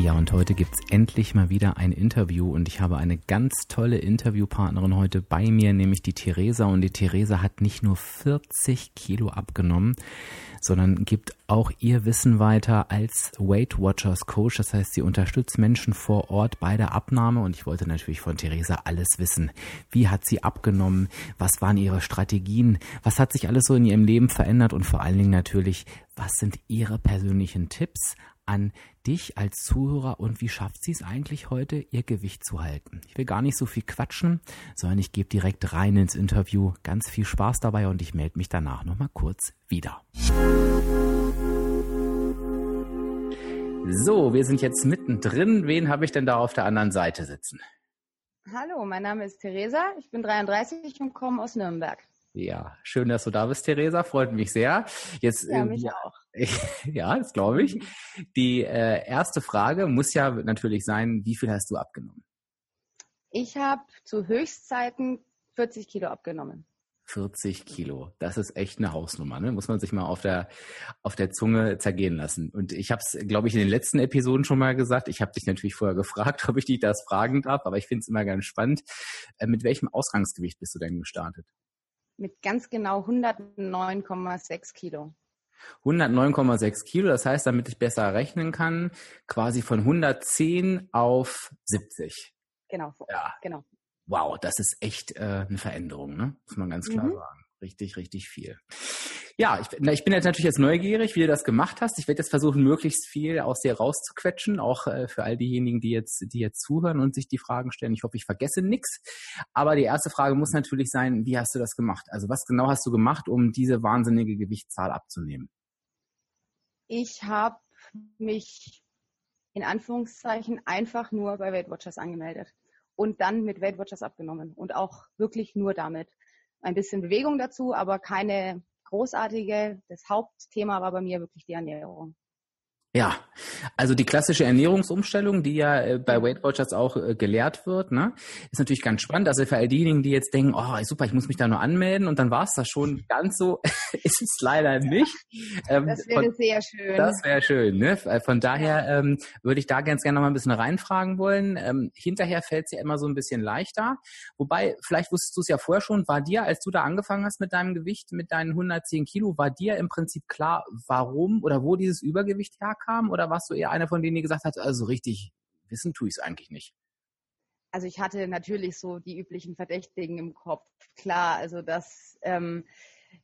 Ja, und heute gibt's endlich mal wieder ein Interview und ich habe eine ganz tolle Interviewpartnerin heute bei mir, nämlich die Theresa. Und die Theresa hat nicht nur 40 Kilo abgenommen, sondern gibt auch ihr Wissen weiter als Weight Watchers Coach. Das heißt, sie unterstützt Menschen vor Ort bei der Abnahme und ich wollte natürlich von Theresa alles wissen. Wie hat sie abgenommen? Was waren ihre Strategien? Was hat sich alles so in ihrem Leben verändert? Und vor allen Dingen natürlich, was sind ihre persönlichen Tipps an dich als Zuhörer und wie schafft sie es eigentlich heute, ihr Gewicht zu halten? Ich will gar nicht so viel quatschen, sondern ich gebe direkt rein ins Interview. Ganz viel Spaß dabei und ich melde mich danach nochmal kurz wieder. So, wir sind jetzt mittendrin. Wen habe ich denn da auf der anderen Seite sitzen? Hallo, mein Name ist Theresa. Ich bin 33 und komme aus Nürnberg. Ja, schön, dass du da bist, Theresa. Freut mich sehr. Jetzt, ja, mich äh, auch. ja, das glaube ich. Die äh, erste Frage muss ja natürlich sein, wie viel hast du abgenommen? Ich habe zu Höchstzeiten 40 Kilo abgenommen. 40 Kilo. Das ist echt eine Hausnummer, ne? Muss man sich mal auf der auf der Zunge zergehen lassen. Und ich habe es, glaube ich, in den letzten Episoden schon mal gesagt. Ich habe dich natürlich vorher gefragt, ob ich dich das fragen darf, aber ich finde es immer ganz spannend. Äh, mit welchem Ausgangsgewicht bist du denn gestartet? Mit ganz genau 109,6 Kilo. 109,6 Kilo, das heißt, damit ich besser rechnen kann, quasi von 110 auf 70. Genau, ja. genau. Wow, das ist echt äh, eine Veränderung, ne? muss man ganz klar mhm. sagen. Richtig, richtig viel. Ja, ich, ich bin jetzt natürlich jetzt neugierig, wie du das gemacht hast. Ich werde jetzt versuchen, möglichst viel aus dir rauszuquetschen, auch äh, für all diejenigen, die jetzt, die jetzt zuhören und sich die Fragen stellen. Ich hoffe, ich vergesse nichts. Aber die erste Frage muss natürlich sein, wie hast du das gemacht? Also was genau hast du gemacht, um diese wahnsinnige Gewichtszahl abzunehmen? Ich habe mich in Anführungszeichen einfach nur bei Weight Watchers angemeldet und dann mit Weight Watchers abgenommen und auch wirklich nur damit. Ein bisschen Bewegung dazu, aber keine großartige. Das Hauptthema war bei mir wirklich die Ernährung. Ja, also die klassische Ernährungsumstellung, die ja äh, bei Weight Watchers auch äh, gelehrt wird, ne, ist natürlich ganz spannend. Also für all diejenigen, die jetzt denken, oh super, ich muss mich da nur anmelden und dann war es das schon. Ganz so ist es leider nicht. Ähm, das wäre von, sehr schön. Das wäre schön. Ne? Äh, von daher ähm, würde ich da ganz gerne noch mal ein bisschen reinfragen wollen. Ähm, hinterher fällt es ja immer so ein bisschen leichter. Wobei, vielleicht wusstest du es ja vorher schon, war dir, als du da angefangen hast mit deinem Gewicht, mit deinen 110 Kilo, war dir im Prinzip klar, warum oder wo dieses Übergewicht herkommt? Kam? Oder warst du eher einer von denen, die gesagt hat, also richtig wissen tue ich es eigentlich nicht? Also ich hatte natürlich so die üblichen Verdächtigen im Kopf. Klar, also dass, ähm,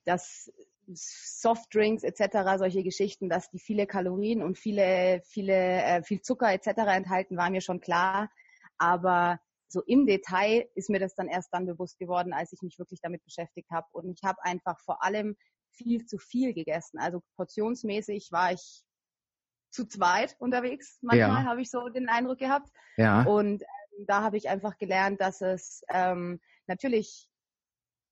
dass Softdrinks etc., solche Geschichten, dass die viele Kalorien und viele, viele, äh, viel Zucker etc. enthalten, war mir schon klar. Aber so im Detail ist mir das dann erst dann bewusst geworden, als ich mich wirklich damit beschäftigt habe. Und ich habe einfach vor allem viel zu viel gegessen. Also portionsmäßig war ich zu zweit unterwegs. Manchmal ja. habe ich so den Eindruck gehabt. Ja. Und ähm, da habe ich einfach gelernt, dass es ähm, natürlich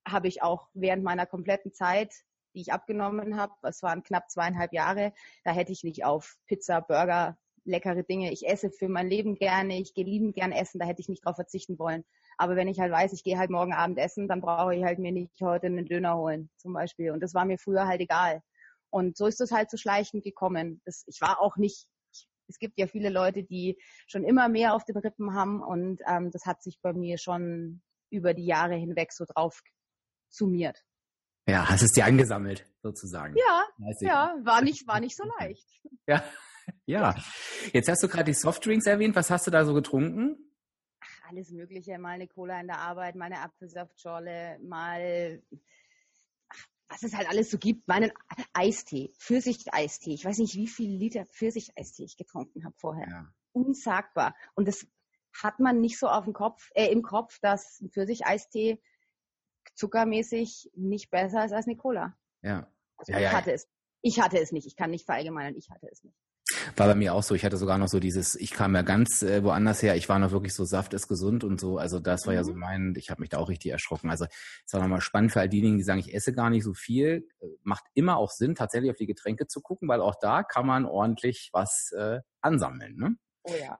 habe ich auch während meiner kompletten Zeit, die ich abgenommen habe, es waren knapp zweieinhalb Jahre, da hätte ich nicht auf Pizza, Burger, leckere Dinge. Ich esse für mein Leben gerne, ich gehe liebend gern essen, da hätte ich nicht drauf verzichten wollen. Aber wenn ich halt weiß, ich gehe halt morgen Abend essen, dann brauche ich halt mir nicht heute einen Döner holen, zum Beispiel. Und das war mir früher halt egal. Und so ist es halt zu schleichend gekommen. Das, ich war auch nicht, ich, es gibt ja viele Leute, die schon immer mehr auf den Rippen haben und ähm, das hat sich bei mir schon über die Jahre hinweg so drauf summiert. Ja, hast es dir angesammelt, sozusagen. Ja, ja, war nicht, war nicht so leicht. Ja, ja. Jetzt hast du gerade die Softdrinks erwähnt. Was hast du da so getrunken? Ach, alles Mögliche. Mal eine Cola in der Arbeit, mal eine Apfelsaftschorle, mal was es halt alles so gibt, meinen Eistee, Pfirsich-Eistee. Ich weiß nicht, wie viele Liter Pfirsich-Eistee ich getrunken habe vorher. Ja. Unsagbar. Und das hat man nicht so auf dem Kopf, äh, im Kopf, dass ein Pfirsich-Eistee zuckermäßig nicht besser ist als eine Cola. Ja. Also ja, ich ja. hatte es. Ich hatte es nicht. Ich kann nicht verallgemeinern, ich hatte es nicht. War bei mir auch so. Ich hatte sogar noch so dieses, ich kam ja ganz äh, woanders her. Ich war noch wirklich so, Saft ist gesund und so. Also das war mhm. ja so mhm. mein, ich habe mich da auch richtig erschrocken. Also es war nochmal spannend für all diejenigen, die sagen, ich esse gar nicht so viel. Äh, macht immer auch Sinn, tatsächlich auf die Getränke zu gucken, weil auch da kann man ordentlich was äh, ansammeln. Ne? Oh ja.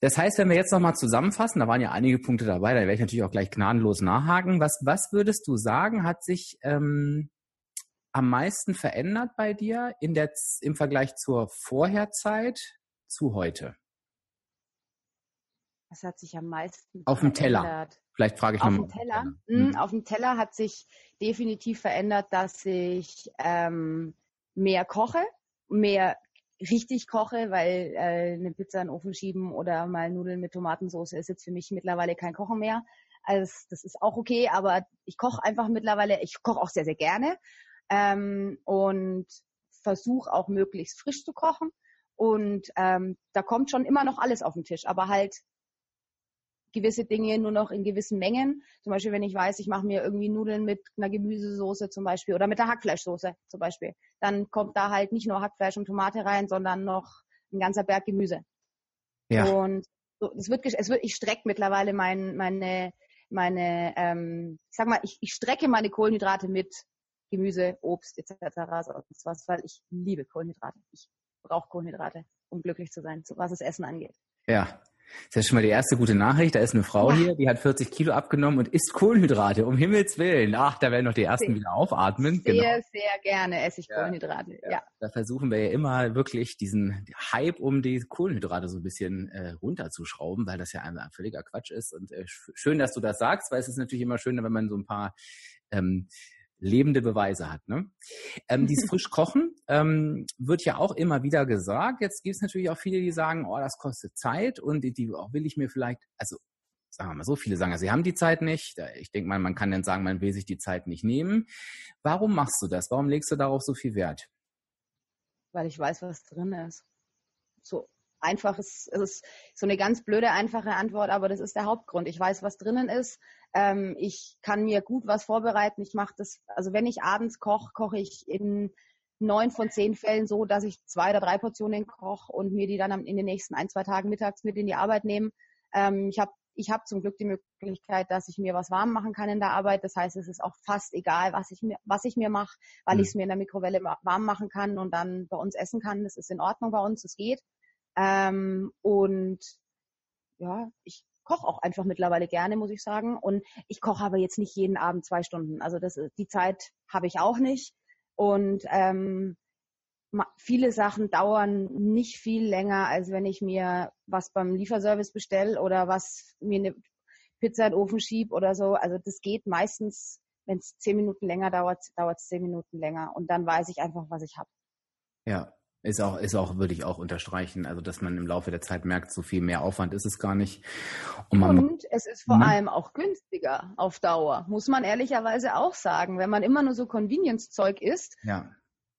Das heißt, wenn wir jetzt nochmal zusammenfassen, da waren ja einige Punkte dabei, da werde ich natürlich auch gleich gnadenlos nachhaken. Was, was würdest du sagen, hat sich ähm, am meisten verändert bei dir in der, im Vergleich zur Vorherzeit zu heute? Was hat sich am meisten Auf dem Teller. Vielleicht frage ich auf nochmal. Dem Teller. Mhm. Auf dem Teller hat sich definitiv verändert, dass ich ähm, mehr koche, mehr richtig koche, weil äh, eine Pizza in den Ofen schieben oder mal Nudeln mit Tomatensauce ist jetzt für mich mittlerweile kein Kochen mehr. Also das ist auch okay, aber ich koche einfach mittlerweile, ich koche auch sehr, sehr gerne ähm, und versuche auch möglichst frisch zu kochen. Und ähm, da kommt schon immer noch alles auf den Tisch, aber halt gewisse Dinge nur noch in gewissen Mengen. Zum Beispiel, wenn ich weiß, ich mache mir irgendwie Nudeln mit einer Gemüsesoße zum Beispiel oder mit der Hackfleischsoße zum Beispiel, dann kommt da halt nicht nur Hackfleisch und Tomate rein, sondern noch ein ganzer Berg Gemüse. Ja. Und so, es wird, es wird, ich strecke mittlerweile mein, meine, meine, ähm, ich sag mal, ich, ich strecke meine Kohlenhydrate mit Gemüse, Obst etc. Sonst was, weil ich liebe Kohlenhydrate. Ich brauche Kohlenhydrate, um glücklich zu sein, was das Essen angeht. Ja, das ist schon mal die erste gute Nachricht. Da ist eine Frau hier, die hat 40 Kilo abgenommen und isst Kohlenhydrate. Um Himmels Willen. Ach, da werden noch die ersten sehr, wieder aufatmen. Sehr, genau. sehr gerne esse ich Kohlenhydrate. Ja, ja. Da versuchen wir ja immer wirklich diesen Hype um die Kohlenhydrate so ein bisschen äh, runterzuschrauben, weil das ja ein, ein völliger Quatsch ist. Und äh, schön, dass du das sagst, weil es ist natürlich immer schöner, wenn man so ein paar ähm, lebende Beweise hat. Ne? Ähm, dieses Frischkochen ähm, wird ja auch immer wieder gesagt. Jetzt gibt es natürlich auch viele, die sagen, oh, das kostet Zeit und die, die auch will ich mir vielleicht, also sagen wir mal so, viele sagen, sie haben die Zeit nicht. Ich denke mal, man kann dann sagen, man will sich die Zeit nicht nehmen. Warum machst du das? Warum legst du darauf so viel Wert? Weil ich weiß, was drin ist. So einfach ist, es ist so eine ganz blöde, einfache Antwort, aber das ist der Hauptgrund. Ich weiß, was drinnen ist. Ähm, ich kann mir gut was vorbereiten. Ich mache das, also wenn ich abends koche, koche ich in neun von zehn Fällen so, dass ich zwei oder drei Portionen koche und mir die dann in den nächsten ein, zwei Tagen mittags mit in die Arbeit nehme. Ähm, ich habe ich hab zum Glück die Möglichkeit, dass ich mir was warm machen kann in der Arbeit. Das heißt, es ist auch fast egal, was ich mir, was ich mir mache, weil mhm. ich es mir in der Mikrowelle warm machen kann und dann bei uns essen kann. Das ist in Ordnung bei uns, es geht. Ähm, und ja, ich koche auch einfach mittlerweile gerne, muss ich sagen. Und ich koche aber jetzt nicht jeden Abend zwei Stunden. Also das, die Zeit habe ich auch nicht. Und ähm, viele Sachen dauern nicht viel länger, als wenn ich mir was beim Lieferservice bestelle oder was mir eine Pizza in den Ofen schieb oder so. Also das geht meistens, wenn es zehn Minuten länger dauert, dauert es zehn Minuten länger. Und dann weiß ich einfach, was ich habe. Ja, ist auch, ist auch, würde ich auch unterstreichen. Also, dass man im Laufe der Zeit merkt, so viel mehr Aufwand ist es gar nicht. Und, und es ist vor mhm. allem auch günstiger auf Dauer, muss man ehrlicherweise auch sagen. Wenn man immer nur so Convenience-Zeug isst, ja.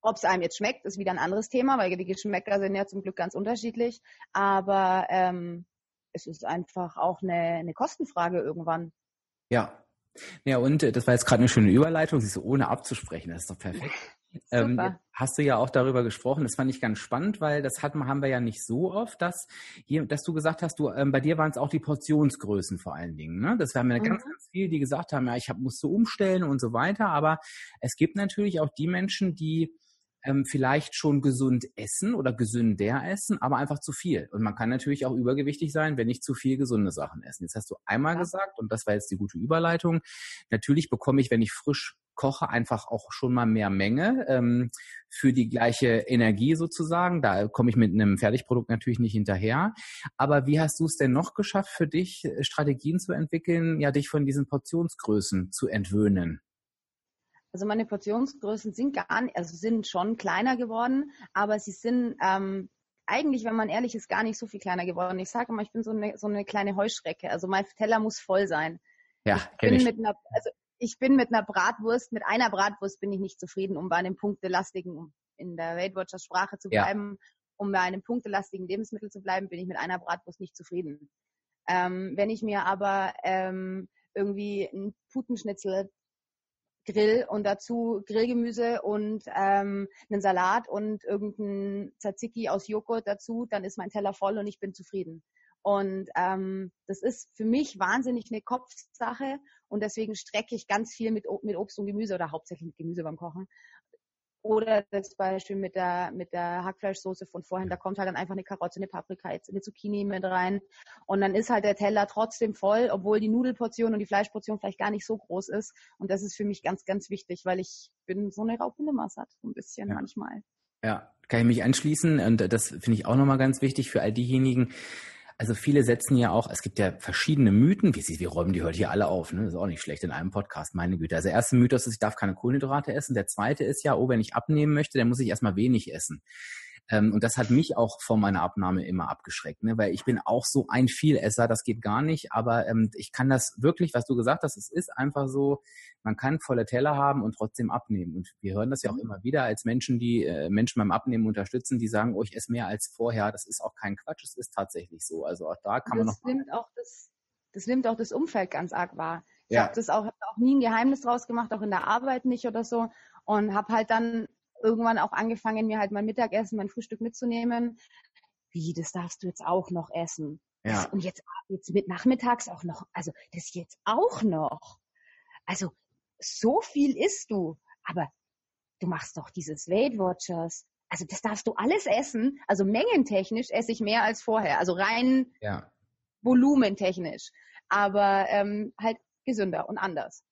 ob es einem jetzt schmeckt, ist wieder ein anderes Thema, weil die Geschmäcker sind ja zum Glück ganz unterschiedlich. Aber ähm, es ist einfach auch eine, eine Kostenfrage irgendwann. Ja. Ja, und äh, das war jetzt gerade eine schöne Überleitung, sie ist so ohne abzusprechen, das ist doch perfekt. Ähm, hast du ja auch darüber gesprochen, das fand ich ganz spannend, weil das hatten, haben wir ja nicht so oft, dass, hier, dass du gesagt hast, du, ähm, bei dir waren es auch die Portionsgrößen vor allen Dingen. Ne? Das haben ja mhm. ganz, ganz viele, die gesagt haben, ja, ich hab, musste umstellen und so weiter. Aber es gibt natürlich auch die Menschen, die ähm, vielleicht schon gesund essen oder gesünder essen, aber einfach zu viel. Und man kann natürlich auch übergewichtig sein, wenn nicht zu viel gesunde Sachen essen. Jetzt hast du einmal ja. gesagt, und das war jetzt die gute Überleitung, natürlich bekomme ich, wenn ich frisch koche, einfach auch schon mal mehr Menge ähm, für die gleiche Energie sozusagen. Da komme ich mit einem Fertigprodukt natürlich nicht hinterher. Aber wie hast du es denn noch geschafft, für dich äh, Strategien zu entwickeln, ja, dich von diesen Portionsgrößen zu entwöhnen? Also meine Portionsgrößen sind gar nicht, also sind schon kleiner geworden, aber sie sind ähm, eigentlich, wenn man ehrlich ist, gar nicht so viel kleiner geworden. Ich sage immer, ich bin so eine, so eine kleine Heuschrecke. Also mein Teller muss voll sein. Ja, kenne ich. Mit einer, also ich bin mit einer Bratwurst, mit einer Bratwurst bin ich nicht zufrieden, um bei einem punktelastigen, um in der Weight Watchers Sprache zu bleiben, ja. um bei einem punktelastigen Lebensmittel zu bleiben, bin ich mit einer Bratwurst nicht zufrieden. Ähm, wenn ich mir aber ähm, irgendwie ein Putenschnitzel Grill und dazu Grillgemüse und ähm, einen Salat und irgendein Tzatziki aus Joghurt dazu, dann ist mein Teller voll und ich bin zufrieden. Und ähm, das ist für mich wahnsinnig eine Kopfsache und deswegen strecke ich ganz viel mit, mit Obst und Gemüse oder hauptsächlich mit Gemüse beim Kochen. Oder das Beispiel mit der, mit der Hackfleischsoße von vorhin, da kommt halt dann einfach eine Karotte, eine Paprika, jetzt eine Zucchini mit rein. Und dann ist halt der Teller trotzdem voll, obwohl die Nudelportion und die Fleischportion vielleicht gar nicht so groß ist. Und das ist für mich ganz, ganz wichtig, weil ich bin so eine raubende Masse, so ein bisschen ja. manchmal. Ja, kann ich mich anschließen. Und das finde ich auch nochmal ganz wichtig für all diejenigen, also viele setzen ja auch, es gibt ja verschiedene Mythen, wie wir räumen die heute hier alle auf, ne? Das ist auch nicht schlecht in einem Podcast, meine Güte. Also der erste Mythos ist, ich darf keine Kohlenhydrate essen. Der zweite ist ja, oh, wenn ich abnehmen möchte, dann muss ich erstmal wenig essen. Ähm, und das hat mich auch vor meiner Abnahme immer abgeschreckt, ne? weil ich bin auch so ein Vielesser, das geht gar nicht. Aber ähm, ich kann das wirklich, was du gesagt hast, es ist einfach so, man kann volle Teller haben und trotzdem abnehmen. Und wir hören das ja auch mhm. immer wieder als Menschen, die äh, Menschen beim Abnehmen unterstützen, die sagen, oh, ich esse mehr als vorher. Das ist auch kein Quatsch, es ist tatsächlich so. Also auch da kann das man noch. Nimmt auch das, das nimmt auch das Umfeld ganz arg wahr. Ich ja. habe das auch, hab auch nie ein Geheimnis draus gemacht, auch in der Arbeit nicht oder so. Und habe halt dann irgendwann auch angefangen, mir halt mein Mittagessen, mein Frühstück mitzunehmen. Wie, das darfst du jetzt auch noch essen. Ja. und jetzt, jetzt mit nachmittags auch noch, also das jetzt auch noch. Also so viel isst du, aber du machst doch dieses Weight Watchers. Also das darfst du alles essen. Also mengentechnisch esse ich mehr als vorher. Also rein ja. volumentechnisch. Aber ähm, halt gesünder und anders.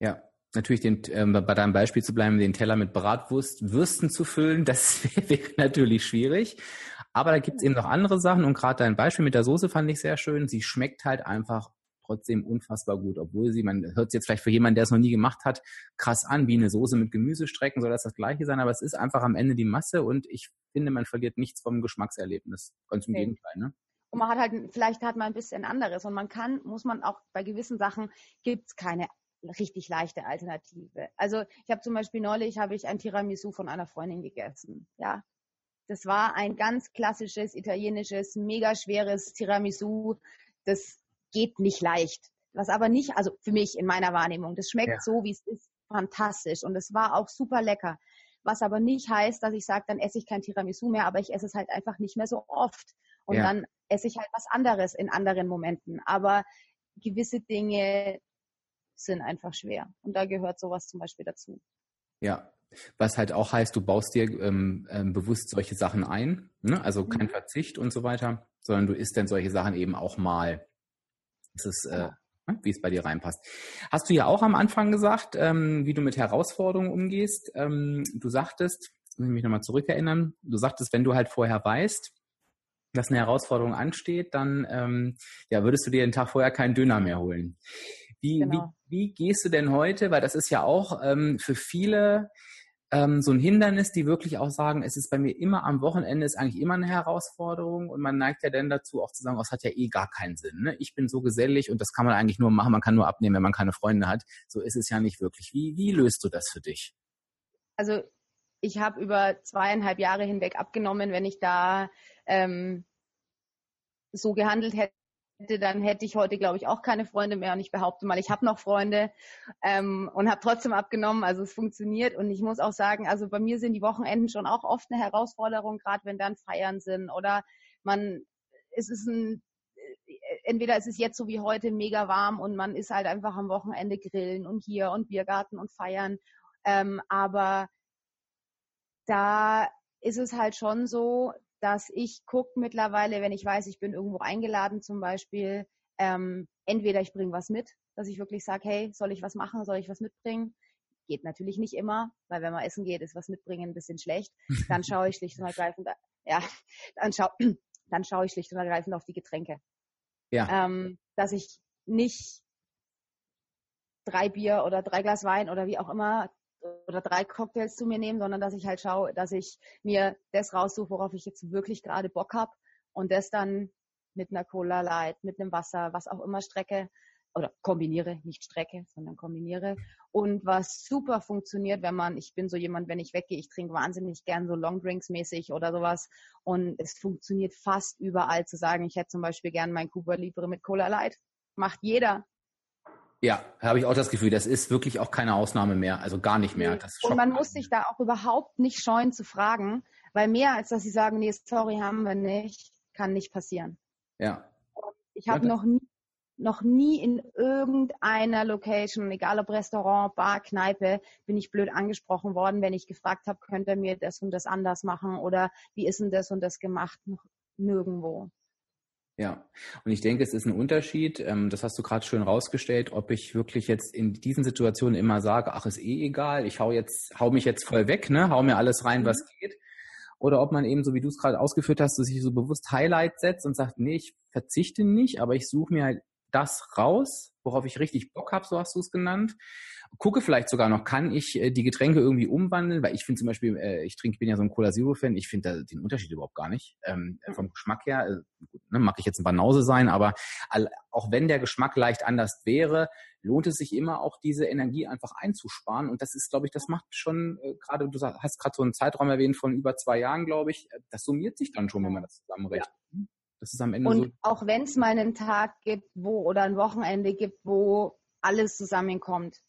Ja, natürlich den, ähm, bei deinem Beispiel zu bleiben, den Teller mit Bratwurst, Würsten zu füllen, das wäre natürlich schwierig. Aber da gibt's eben noch andere Sachen und gerade dein Beispiel mit der Soße fand ich sehr schön. Sie schmeckt halt einfach trotzdem unfassbar gut, obwohl sie, man hört es jetzt vielleicht für jemanden, der es noch nie gemacht hat, krass an, wie eine Soße mit Gemüsestrecken soll das das gleiche sein, aber es ist einfach am Ende die Masse und ich finde, man verliert nichts vom Geschmackserlebnis. Ganz im okay. Gegenteil, ne? Und man hat halt, vielleicht hat man ein bisschen anderes und man kann, muss man auch bei gewissen Sachen gibt's keine richtig leichte Alternative. Also ich habe zum Beispiel neulich habe ich ein Tiramisu von einer Freundin gegessen. Ja, das war ein ganz klassisches italienisches, mega schweres Tiramisu. Das geht nicht leicht. Was aber nicht, also für mich in meiner Wahrnehmung, das schmeckt ja. so, wie es ist, fantastisch und es war auch super lecker. Was aber nicht heißt, dass ich sage, dann esse ich kein Tiramisu mehr, aber ich esse es halt einfach nicht mehr so oft. Und ja. dann esse ich halt was anderes in anderen Momenten. Aber gewisse Dinge sind einfach schwer. Und da gehört sowas zum Beispiel dazu. Ja, was halt auch heißt, du baust dir ähm, ähm, bewusst solche Sachen ein, ne? also kein mhm. Verzicht und so weiter, sondern du isst dann solche Sachen eben auch mal. Das ist, äh, ne, wie es bei dir reinpasst. Hast du ja auch am Anfang gesagt, ähm, wie du mit Herausforderungen umgehst. Ähm, du sagtest, muss ich mich nochmal zurückerinnern, du sagtest, wenn du halt vorher weißt, dass eine Herausforderung ansteht, dann ähm, ja, würdest du dir den Tag vorher keinen Döner mehr holen. Wie, genau. wie, wie gehst du denn heute, weil das ist ja auch ähm, für viele ähm, so ein Hindernis, die wirklich auch sagen, es ist bei mir immer am Wochenende, ist eigentlich immer eine Herausforderung und man neigt ja dann dazu auch zu sagen, oh, es hat ja eh gar keinen Sinn. Ne? Ich bin so gesellig und das kann man eigentlich nur machen, man kann nur abnehmen, wenn man keine Freunde hat. So ist es ja nicht wirklich. Wie, wie löst du das für dich? Also ich habe über zweieinhalb Jahre hinweg abgenommen, wenn ich da ähm, so gehandelt hätte, dann hätte ich heute, glaube ich, auch keine Freunde mehr. Und ich behaupte mal, ich habe noch Freunde ähm, und habe trotzdem abgenommen. Also es funktioniert. Und ich muss auch sagen, also bei mir sind die Wochenenden schon auch oft eine Herausforderung, gerade wenn dann Feiern sind oder man, es ist ein, entweder es ist jetzt so wie heute mega warm und man ist halt einfach am Wochenende grillen und hier und Biergarten und feiern. Ähm, aber da ist es halt schon so, dass ich gucke mittlerweile, wenn ich weiß, ich bin irgendwo eingeladen zum Beispiel, ähm, entweder ich bringe was mit, dass ich wirklich sage, hey, soll ich was machen, soll ich was mitbringen? Geht natürlich nicht immer, weil wenn man essen geht, ist was mitbringen ein bisschen schlecht. Dann schaue ich schlicht und ergreifend, ja, dann schaue dann schaue ich schlicht und ergreifend auf die Getränke. Ja. Ähm, dass ich nicht drei Bier oder drei Glas Wein oder wie auch immer oder drei Cocktails zu mir nehmen, sondern dass ich halt schaue, dass ich mir das raussuche, worauf ich jetzt wirklich gerade Bock habe und das dann mit einer Cola Light, mit einem Wasser, was auch immer strecke oder kombiniere, nicht strecke, sondern kombiniere. Und was super funktioniert, wenn man, ich bin so jemand, wenn ich weggehe, ich trinke wahnsinnig gern so Longdrinks mäßig oder sowas. Und es funktioniert fast überall zu sagen, ich hätte zum Beispiel gern mein Cuba Libre mit Cola Light. Macht jeder. Ja, habe ich auch das Gefühl, das ist wirklich auch keine Ausnahme mehr, also gar nicht mehr. und man muss sich da auch überhaupt nicht scheuen zu fragen, weil mehr als dass sie sagen, nee, sorry, haben wir nicht, kann nicht passieren. Ja. Ich habe ja, noch nie noch nie in irgendeiner Location, egal ob Restaurant, Bar, Kneipe, bin ich blöd angesprochen worden, wenn ich gefragt habe, könnt ihr mir das und das anders machen oder wie ist denn das und das gemacht? Noch nirgendwo. Ja, und ich denke, es ist ein Unterschied, ähm, das hast du gerade schön rausgestellt, ob ich wirklich jetzt in diesen Situationen immer sage, ach, ist eh egal, ich hau jetzt, hau mich jetzt voll weg, ne, hau mir alles rein, was mhm. geht. Oder ob man eben, so wie du es gerade ausgeführt hast, sich so bewusst Highlight setzt und sagt, nee, ich verzichte nicht, aber ich suche mir halt das raus, worauf ich richtig Bock habe, so hast du es genannt. Gucke vielleicht sogar noch, kann ich äh, die Getränke irgendwie umwandeln, weil ich finde zum Beispiel, äh, ich trinke, bin ja so ein Cola Zero Fan, ich finde den Unterschied überhaupt gar nicht. Ähm, mhm. Vom Geschmack her, äh, ne, mag ich jetzt ein Banause sein, aber all, auch wenn der Geschmack leicht anders wäre, lohnt es sich immer auch diese Energie einfach einzusparen. Und das ist, glaube ich, das macht schon äh, gerade, du hast gerade so einen Zeitraum erwähnt von über zwei Jahren, glaube ich, äh, das summiert sich dann schon, wenn man das zusammenrechnet. Ja. Das ist am Ende Und so auch wenn es mal einen Tag gibt, wo oder ein Wochenende gibt, wo alles zusammenkommt.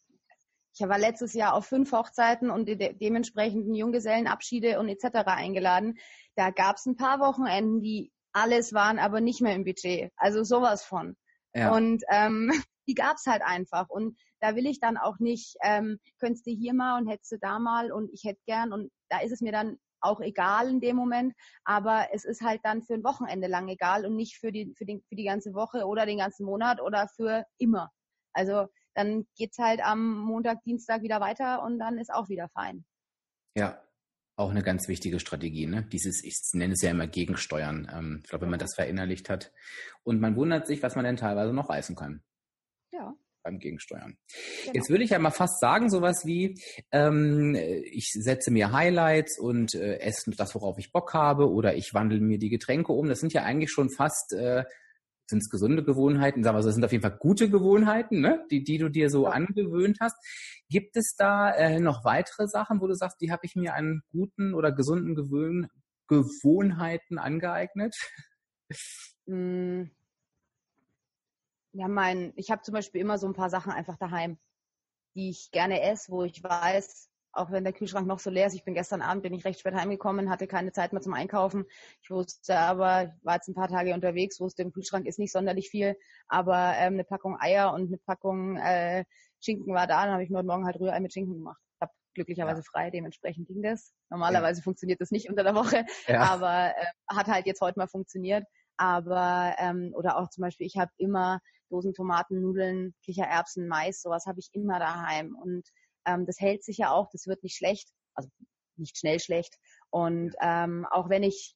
Ich war letztes Jahr auf fünf Hochzeiten und de dementsprechenden Junggesellenabschiede und etc. eingeladen. Da gab es ein paar Wochenenden, die alles waren, aber nicht mehr im Budget. Also sowas von. Ja. Und ähm, die gab es halt einfach. Und da will ich dann auch nicht, ähm, könntest du hier mal und hättest du da mal und ich hätte gern. Und da ist es mir dann auch egal in dem Moment, aber es ist halt dann für ein Wochenende lang egal und nicht für die, für, den, für die ganze Woche oder den ganzen Monat oder für immer. Also dann geht's halt am Montag, Dienstag wieder weiter und dann ist auch wieder fein. Ja, auch eine ganz wichtige Strategie, ne? Dieses, ich nenne es ja immer Gegensteuern. Ähm, ich glaube, wenn man das verinnerlicht hat. Und man wundert sich, was man denn teilweise noch reißen kann. Ja beim Gegensteuern. Genau. Jetzt würde ich ja mal fast sagen, sowas wie, ähm, ich setze mir Highlights und äh, esse das, worauf ich Bock habe, oder ich wandle mir die Getränke um. Das sind ja eigentlich schon fast, äh, sind es gesunde Gewohnheiten, sagen wir so, das sind auf jeden Fall gute Gewohnheiten, ne? die, die du dir so ja. angewöhnt hast. Gibt es da äh, noch weitere Sachen, wo du sagst, die habe ich mir an guten oder gesunden Gewöhn Gewohnheiten angeeignet? Mm ja, mein, ich habe zum Beispiel immer so ein paar Sachen einfach daheim, die ich gerne esse, wo ich weiß, auch wenn der Kühlschrank noch so leer ist. Ich bin gestern Abend, bin ich recht spät heimgekommen, hatte keine Zeit mehr zum Einkaufen. Ich wusste aber, ich war jetzt ein paar Tage unterwegs, wusste, im Kühlschrank ist nicht sonderlich viel, aber ähm, eine Packung Eier und eine Packung äh, Schinken war da. Dann habe ich mir heute Morgen halt Rührei mit Schinken gemacht. Hab glücklicherweise ja. frei, dementsprechend ging das. Normalerweise ja. funktioniert das nicht unter der Woche, ja. aber äh, hat halt jetzt heute mal funktioniert. Aber ähm, oder auch zum Beispiel, ich habe immer Dosen Tomaten, Nudeln, Kichererbsen, Mais, sowas habe ich immer daheim. Und ähm, das hält sich ja auch, das wird nicht schlecht, also nicht schnell schlecht. Und ähm, auch wenn ich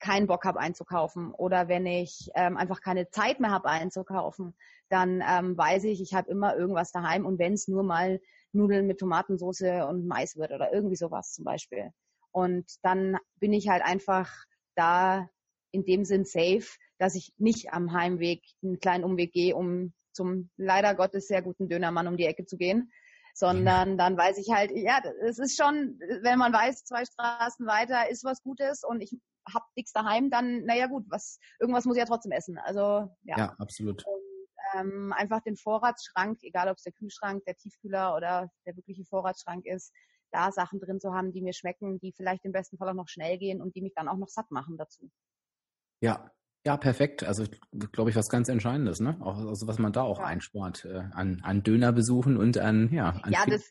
keinen Bock habe einzukaufen oder wenn ich ähm, einfach keine Zeit mehr habe einzukaufen, dann ähm, weiß ich, ich habe immer irgendwas daheim und wenn es nur mal Nudeln mit Tomatensauce und Mais wird oder irgendwie sowas zum Beispiel. Und dann bin ich halt einfach da in dem Sinn safe, dass ich nicht am Heimweg einen kleinen Umweg gehe, um zum leider Gottes sehr guten Dönermann um die Ecke zu gehen, sondern dann weiß ich halt, ja, es ist schon, wenn man weiß, zwei Straßen weiter ist was Gutes und ich hab nichts daheim, dann, naja gut, was, irgendwas muss ich ja trotzdem essen. Also ja. Ja, absolut. Und, ähm, einfach den Vorratsschrank, egal ob es der Kühlschrank, der Tiefkühler oder der wirkliche Vorratsschrank ist, da Sachen drin zu haben, die mir schmecken, die vielleicht im besten Fall auch noch schnell gehen und die mich dann auch noch satt machen dazu. Ja, ja, perfekt. Also glaube ich, was ganz Entscheidendes, ne? Auch, also was man da auch ja. einspart äh, an, an Dönerbesuchen und an, ja. An ja, das,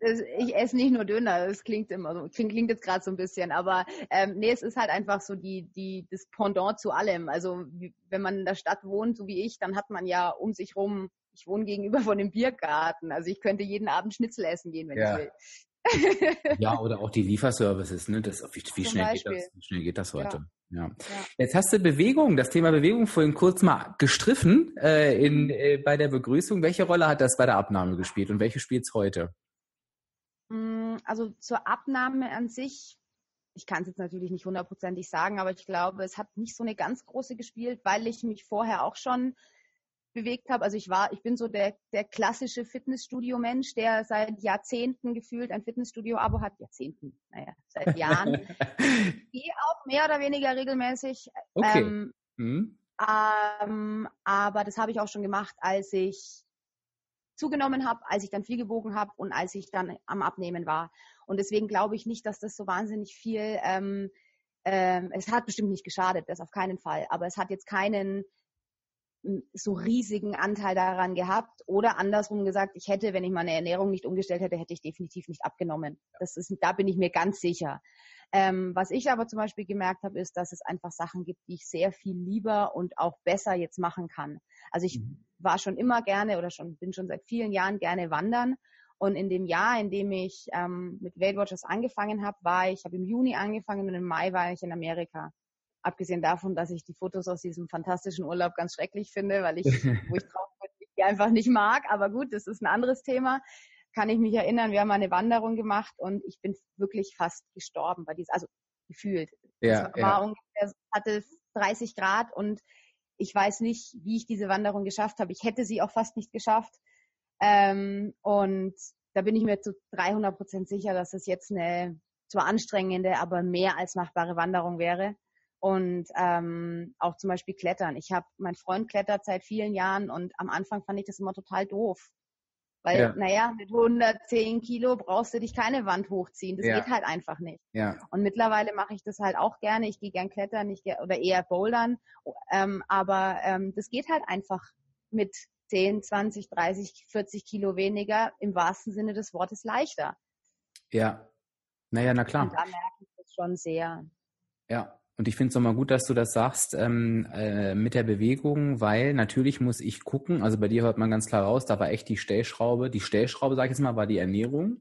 das, ich esse nicht nur Döner, das klingt immer so, klingt, klingt jetzt gerade so ein bisschen, aber ähm, nee, es ist halt einfach so die, die, das Pendant zu allem. Also wie, wenn man in der Stadt wohnt, so wie ich, dann hat man ja um sich rum, ich wohne gegenüber von dem Biergarten. Also ich könnte jeden Abend Schnitzel essen gehen, wenn ja. ich will. ja, oder auch die Lieferservices, ne? Das, wie, wie schnell, geht das, wie schnell geht das heute? Ja. Ja. Jetzt hast du Bewegung, das Thema Bewegung vorhin kurz mal gestriffen äh, in, äh, bei der Begrüßung. Welche Rolle hat das bei der Abnahme gespielt und welche spielt es heute? Mm, also zur Abnahme an sich, ich kann es jetzt natürlich nicht hundertprozentig sagen, aber ich glaube, es hat nicht so eine ganz große gespielt, weil ich mich vorher auch schon bewegt habe. Also ich war, ich bin so der, der klassische Fitnessstudio-Mensch, der seit Jahrzehnten gefühlt ein Fitnessstudio-Abo hat. Jahrzehnten, naja, seit Jahren. ich gehe auch mehr oder weniger regelmäßig. Okay. Ähm, mhm. ähm, aber das habe ich auch schon gemacht, als ich zugenommen habe, als ich dann viel gewogen habe und als ich dann am Abnehmen war. Und deswegen glaube ich nicht, dass das so wahnsinnig viel, ähm, ähm, es hat bestimmt nicht geschadet, das auf keinen Fall, aber es hat jetzt keinen so riesigen Anteil daran gehabt oder andersrum gesagt, ich hätte, wenn ich meine Ernährung nicht umgestellt hätte, hätte ich definitiv nicht abgenommen. Das ist, da bin ich mir ganz sicher. Ähm, was ich aber zum Beispiel gemerkt habe, ist, dass es einfach Sachen gibt, die ich sehr viel lieber und auch besser jetzt machen kann. Also ich mhm. war schon immer gerne oder schon bin schon seit vielen Jahren gerne wandern und in dem Jahr, in dem ich ähm, mit Weight Watchers angefangen habe, war ich, habe im Juni angefangen und im Mai war ich in Amerika abgesehen davon, dass ich die Fotos aus diesem fantastischen Urlaub ganz schrecklich finde, weil ich, wo ich drauf bin, die einfach nicht mag. Aber gut, das ist ein anderes Thema. Kann ich mich erinnern, wir haben eine Wanderung gemacht und ich bin wirklich fast gestorben bei diesem, also gefühlt. Ja, es war ja. ungefähr, hatte 30 Grad und ich weiß nicht, wie ich diese Wanderung geschafft habe. Ich hätte sie auch fast nicht geschafft. Ähm, und da bin ich mir zu 300 Prozent sicher, dass es jetzt eine zwar anstrengende, aber mehr als machbare Wanderung wäre und ähm, auch zum Beispiel Klettern. Ich habe, mein Freund klettert seit vielen Jahren und am Anfang fand ich das immer total doof. Weil, ja. naja, mit 110 Kilo brauchst du dich keine Wand hochziehen. Das ja. geht halt einfach nicht. Ja. Und mittlerweile mache ich das halt auch gerne. Ich gehe gern klettern, ich geh, oder eher bouldern. Ähm, aber ähm, das geht halt einfach mit 10, 20, 30, 40 Kilo weniger im wahrsten Sinne des Wortes leichter. Ja. Naja, na klar. Und da merke ich das schon sehr. Ja, und ich finde es nochmal gut, dass du das sagst ähm, äh, mit der Bewegung, weil natürlich muss ich gucken, also bei dir hört man ganz klar raus, da war echt die Stellschraube, die Stellschraube, sage ich jetzt mal, war die Ernährung.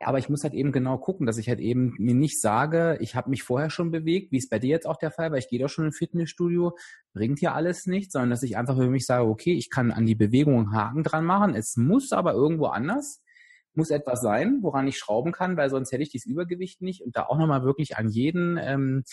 Ja. Aber ich muss halt eben genau gucken, dass ich halt eben mir nicht sage, ich habe mich vorher schon bewegt, wie es bei dir jetzt auch der Fall war, ich gehe doch schon im Fitnessstudio, bringt hier alles nicht, sondern dass ich einfach für mich sage, okay, ich kann an die Bewegung einen Haken dran machen, es muss aber irgendwo anders muss etwas sein, woran ich schrauben kann, weil sonst hätte ich dieses Übergewicht nicht. Und da auch nochmal wirklich an jeden ähm,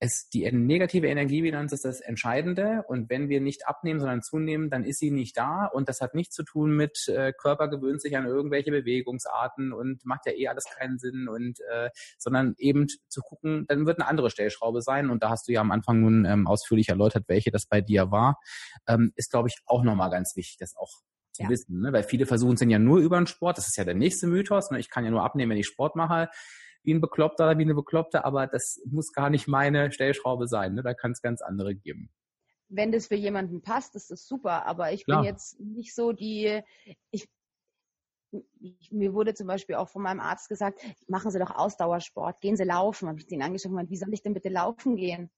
es, die negative Energiebilanz ist das Entscheidende. Und wenn wir nicht abnehmen, sondern zunehmen, dann ist sie nicht da. Und das hat nichts zu tun mit äh, Körper gewöhnt sich an irgendwelche Bewegungsarten und macht ja eh alles keinen Sinn. Und äh, sondern eben zu gucken, dann wird eine andere Stellschraube sein. Und da hast du ja am Anfang nun ähm, ausführlich erläutert, welche das bei dir war. Ähm, ist, glaube ich, auch nochmal ganz wichtig, das auch zu ja. wissen. Ne? Weil viele versuchen es ja nur über den Sport. Das ist ja der nächste Mythos. Ne? Ich kann ja nur abnehmen, wenn ich Sport mache wie ein Bekloppter oder wie eine Bekloppte, aber das muss gar nicht meine Stellschraube sein. Ne? Da kann es ganz andere geben. Wenn das für jemanden passt, ist das super. Aber ich Klar. bin jetzt nicht so die, ich, ich, mir wurde zum Beispiel auch von meinem Arzt gesagt, machen Sie doch Ausdauersport, gehen Sie laufen. Habe ich den angeschaut und wie soll ich denn bitte laufen gehen?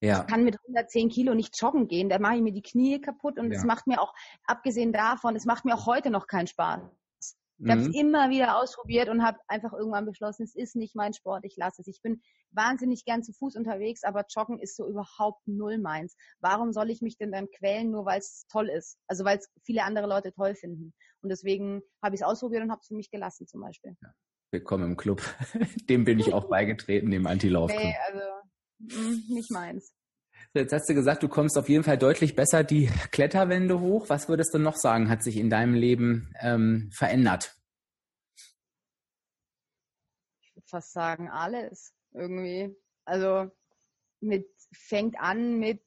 Ja. Ich kann mit 110 Kilo nicht joggen gehen, da mache ich mir die Knie kaputt und es ja. macht mir auch, abgesehen davon, es macht mir auch heute noch keinen Spaß. Ich habe es mhm. immer wieder ausprobiert und habe einfach irgendwann beschlossen, es ist nicht mein Sport, ich lasse es. Ich bin wahnsinnig gern zu Fuß unterwegs, aber Joggen ist so überhaupt null meins. Warum soll ich mich denn dann quälen, nur weil es toll ist? Also weil es viele andere Leute toll finden. Und deswegen habe ich es ausprobiert und habe es für mich gelassen zum Beispiel. Ja. Willkommen im Club. dem bin ich auch beigetreten, dem Anti-Lauf-Club. Nee, also mh, mm, nicht meins. Jetzt hast du gesagt, du kommst auf jeden Fall deutlich besser die Kletterwände hoch. Was würdest du noch sagen, hat sich in deinem Leben ähm, verändert? Ich würde fast sagen, alles irgendwie. Also mit fängt an mit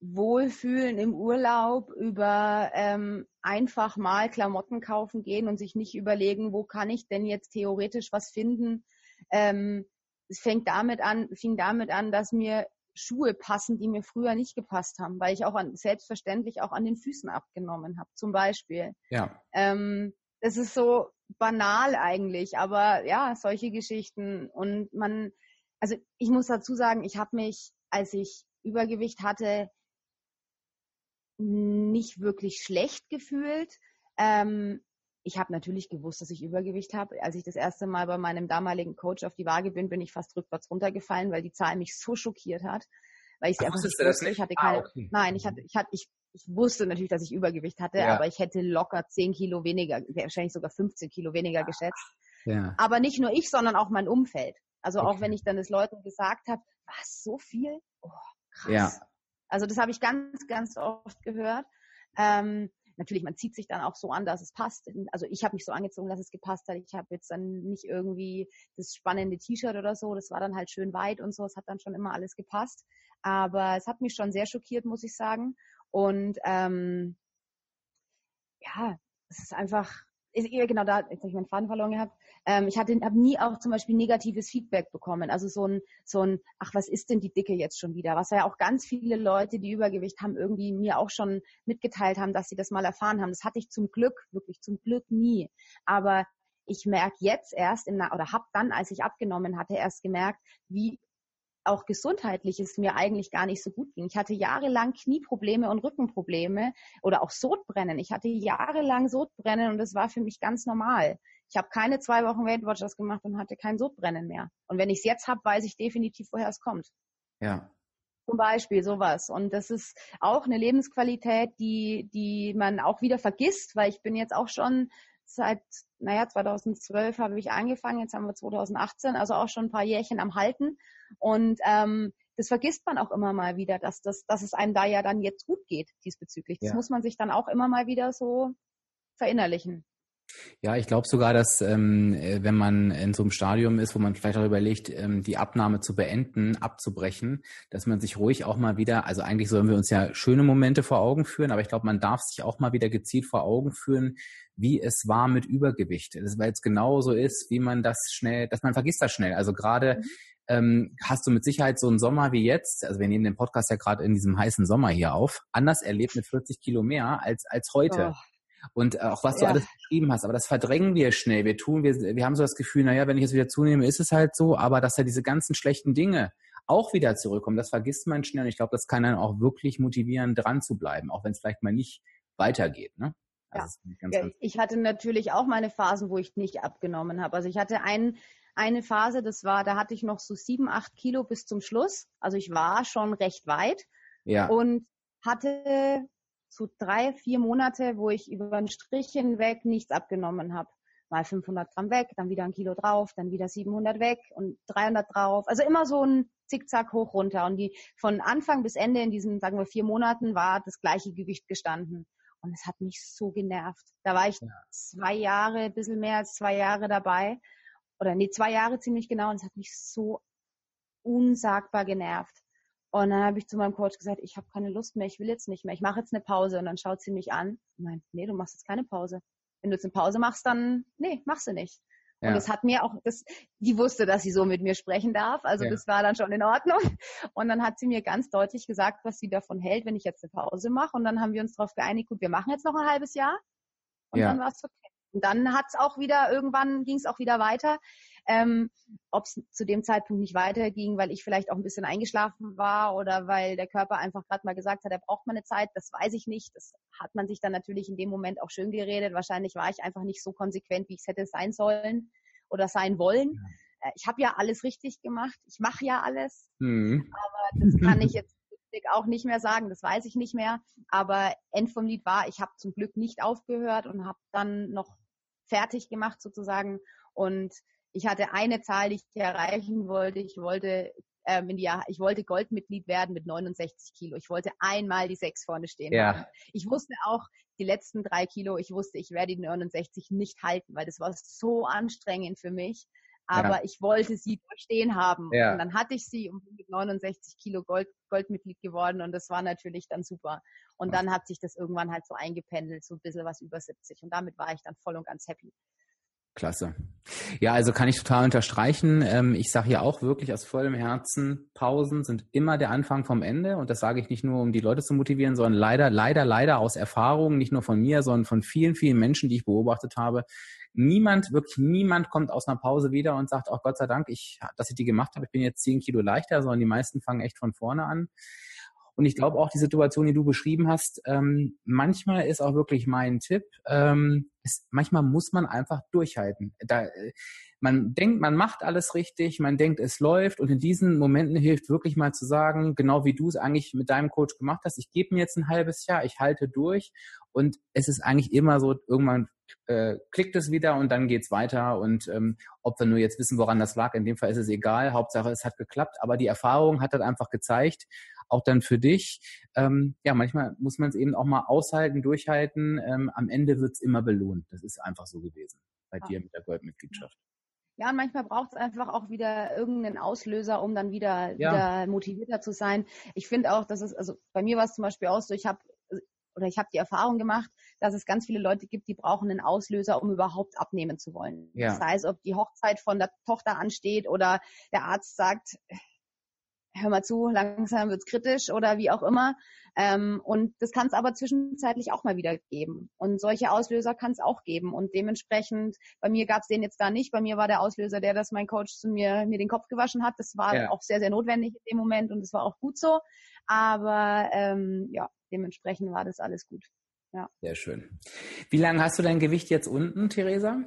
Wohlfühlen im Urlaub über ähm, einfach mal Klamotten kaufen gehen und sich nicht überlegen, wo kann ich denn jetzt theoretisch was finden. Ähm, es fängt damit an, fing damit an, dass mir Schuhe passen, die mir früher nicht gepasst haben, weil ich auch an, selbstverständlich auch an den Füßen abgenommen habe, zum Beispiel. Ja. Ähm, das ist so banal eigentlich, aber ja, solche Geschichten. Und man, also ich muss dazu sagen, ich habe mich, als ich Übergewicht hatte, nicht wirklich schlecht gefühlt. Ähm, ich habe natürlich gewusst, dass ich Übergewicht habe. Als ich das erste Mal bei meinem damaligen Coach auf die Waage bin, bin ich fast rückwärts runtergefallen, weil die Zahl mich so schockiert hat, weil ich sie Ach, einfach nicht wusste. Ich hatte ah, keine, ah, okay. nein, ich hatte, ich hatte, ich, ich wusste natürlich, dass ich Übergewicht hatte, ja. aber ich hätte locker 10 Kilo weniger, wahrscheinlich sogar 15 Kilo weniger ja. geschätzt. Ja. Aber nicht nur ich, sondern auch mein Umfeld. Also okay. auch wenn ich dann das Leuten gesagt habe, was, so viel? Oh, krass. Ja. Also das habe ich ganz, ganz oft gehört. Ähm, natürlich, man zieht sich dann auch so an, dass es passt. Also ich habe mich so angezogen, dass es gepasst hat. Ich habe jetzt dann nicht irgendwie das spannende T-Shirt oder so. Das war dann halt schön weit und so. Es hat dann schon immer alles gepasst. Aber es hat mich schon sehr schockiert, muss ich sagen. Und ähm, ja, es ist einfach, genau da, habe ich meinen Faden verloren gehabt. Ähm, ich hatte, habe nie auch zum Beispiel negatives Feedback bekommen. Also so ein, so ein, ach, was ist denn die Dicke jetzt schon wieder? Was ja auch ganz viele Leute, die Übergewicht haben, irgendwie mir auch schon mitgeteilt haben, dass sie das mal erfahren haben. Das hatte ich zum Glück, wirklich zum Glück nie. Aber ich merke jetzt erst im, oder habe dann, als ich abgenommen hatte, erst gemerkt, wie auch gesundheitlich es mir eigentlich gar nicht so gut ging. Ich hatte jahrelang Knieprobleme und Rückenprobleme oder auch Sodbrennen. Ich hatte jahrelang Sodbrennen und das war für mich ganz normal. Ich habe keine zwei Wochen Weight Watchers gemacht und hatte kein Sodbrennen mehr. Und wenn ich es jetzt habe, weiß ich definitiv, woher es kommt. Ja. Zum Beispiel sowas. Und das ist auch eine Lebensqualität, die, die man auch wieder vergisst, weil ich bin jetzt auch schon seit, naja, 2012 habe ich angefangen, jetzt haben wir 2018, also auch schon ein paar Jährchen am Halten. Und ähm, das vergisst man auch immer mal wieder, dass, das, dass es einem da ja dann jetzt gut geht diesbezüglich. Das ja. muss man sich dann auch immer mal wieder so verinnerlichen. Ja, ich glaube sogar, dass ähm, äh, wenn man in so einem Stadium ist, wo man vielleicht auch überlegt, ähm, die Abnahme zu beenden, abzubrechen, dass man sich ruhig auch mal wieder, also eigentlich sollen wir uns ja schöne Momente vor Augen führen, aber ich glaube, man darf sich auch mal wieder gezielt vor Augen führen, wie es war mit Übergewicht. Das, weil es genauso ist, wie man das schnell, dass man vergisst das schnell. Also gerade mhm. Ähm, hast du mit Sicherheit so einen Sommer wie jetzt, also wir nehmen den Podcast ja gerade in diesem heißen Sommer hier auf, anders erlebt mit 40 Kilo mehr als, als heute. Oh und äh, auch was du alles beschrieben hast. Aber das verdrängen wir schnell. Wir tun, wir, wir haben so das Gefühl, naja, wenn ich jetzt wieder zunehme, ist es halt so, aber dass ja diese ganzen schlechten Dinge auch wieder zurückkommen, das vergisst man schnell. Und ich glaube, das kann dann auch wirklich motivieren, dran zu bleiben, auch wenn es vielleicht mal nicht weitergeht. Ne? Also ja. Ganz, ganz ich hatte natürlich auch meine Phasen, wo ich nicht abgenommen habe. Also ich hatte einen, eine Phase, das war, da hatte ich noch so sieben, acht Kilo bis zum Schluss. Also ich war schon recht weit. Ja. Und hatte so drei, vier Monate, wo ich über den Strich hinweg nichts abgenommen habe. Mal 500 Gramm weg, dann wieder ein Kilo drauf, dann wieder 700 weg und 300 drauf. Also immer so ein Zickzack hoch runter. Und die von Anfang bis Ende in diesen, sagen wir, vier Monaten war das gleiche Gewicht gestanden. Und es hat mich so genervt. Da war ich ja. zwei Jahre, ein bisschen mehr als zwei Jahre dabei. Oder nee, zwei Jahre ziemlich genau. Und es hat mich so unsagbar genervt. Und dann habe ich zu meinem Coach gesagt, ich habe keine Lust mehr, ich will jetzt nicht mehr, ich mache jetzt eine Pause. Und dann schaut sie mich an und meint, nee, du machst jetzt keine Pause. Wenn du jetzt eine Pause machst, dann, nee, machst du nicht. Ja. Und das hat mir auch, das, die wusste, dass sie so mit mir sprechen darf. Also ja. das war dann schon in Ordnung. Und dann hat sie mir ganz deutlich gesagt, was sie davon hält, wenn ich jetzt eine Pause mache. Und dann haben wir uns darauf geeinigt, gut, wir machen jetzt noch ein halbes Jahr. Und ja. dann war es okay. Und dann hat es auch wieder, irgendwann ging es auch wieder weiter. Ähm, Ob es zu dem Zeitpunkt nicht weiterging, weil ich vielleicht auch ein bisschen eingeschlafen war oder weil der Körper einfach gerade mal gesagt hat, er braucht mal eine Zeit, das weiß ich nicht. Das hat man sich dann natürlich in dem Moment auch schön geredet. Wahrscheinlich war ich einfach nicht so konsequent, wie ich es hätte sein sollen oder sein wollen. Ja. Äh, ich habe ja alles richtig gemacht. Ich mache ja alles. Mhm. Aber das kann ich jetzt auch nicht mehr sagen, das weiß ich nicht mehr. Aber End vom Lied war, ich habe zum Glück nicht aufgehört und habe dann noch fertig gemacht sozusagen. Und ich hatte eine Zahl, die ich erreichen wollte. Ich wollte ähm, in die, ich wollte Goldmitglied werden mit 69 Kilo. Ich wollte einmal die sechs vorne stehen ja. haben. Ich wusste auch die letzten drei Kilo, ich wusste, ich werde die 69 nicht halten, weil das war so anstrengend für mich. Aber ja. ich wollte sie stehen haben. Ja. Und dann hatte ich sie und bin mit 69 Kilo Gold, Goldmitglied geworden und das war natürlich dann super. Und dann hat sich das irgendwann halt so eingependelt, so ein bisschen was über 70. Und damit war ich dann voll und ganz happy. Klasse. Ja, also kann ich total unterstreichen. Ähm, ich sage ja auch wirklich aus vollem Herzen, Pausen sind immer der Anfang vom Ende. Und das sage ich nicht nur, um die Leute zu motivieren, sondern leider, leider, leider aus Erfahrung, nicht nur von mir, sondern von vielen, vielen Menschen, die ich beobachtet habe. Niemand, wirklich niemand kommt aus einer Pause wieder und sagt, auch oh Gott sei Dank, ich, dass ich die gemacht habe, ich bin jetzt zehn Kilo leichter, sondern die meisten fangen echt von vorne an. Und ich glaube auch die Situation, die du beschrieben hast, ähm, manchmal ist auch wirklich mein Tipp, ähm, ist, manchmal muss man einfach durchhalten. Da, äh, man denkt, man macht alles richtig, man denkt, es läuft und in diesen Momenten hilft wirklich mal zu sagen, genau wie du es eigentlich mit deinem Coach gemacht hast, ich gebe mir jetzt ein halbes Jahr, ich halte durch und es ist eigentlich immer so, irgendwann äh, klickt es wieder und dann geht's weiter und ähm, ob wir nur jetzt wissen, woran das lag, in dem Fall ist es egal, Hauptsache es hat geklappt, aber die Erfahrung hat dann einfach gezeigt, auch dann für dich. Ähm, ja, manchmal muss man es eben auch mal aushalten, durchhalten. Ähm, am Ende wird es immer belohnt. Das ist einfach so gewesen bei ja. dir mit der Goldmitgliedschaft. Ja, und manchmal braucht es einfach auch wieder irgendeinen Auslöser, um dann wieder, ja. wieder motivierter zu sein. Ich finde auch, dass es, also bei mir war es zum Beispiel auch so, ich habe oder ich habe die Erfahrung gemacht, dass es ganz viele Leute gibt, die brauchen einen Auslöser, um überhaupt abnehmen zu wollen. Ja. Das heißt, ob die Hochzeit von der Tochter ansteht oder der Arzt sagt, hör mal zu, langsam wird's kritisch oder wie auch immer. Ähm, und das kann es aber zwischenzeitlich auch mal wieder geben. Und solche Auslöser kann es auch geben. Und dementsprechend, bei mir gab es den jetzt da nicht. Bei mir war der Auslöser der, dass mein Coach zu mir, mir den Kopf gewaschen hat. Das war ja. auch sehr, sehr notwendig in dem Moment und das war auch gut so. Aber ähm, ja, dementsprechend war das alles gut. Ja. Sehr schön. Wie lange hast du dein Gewicht jetzt unten, Theresa?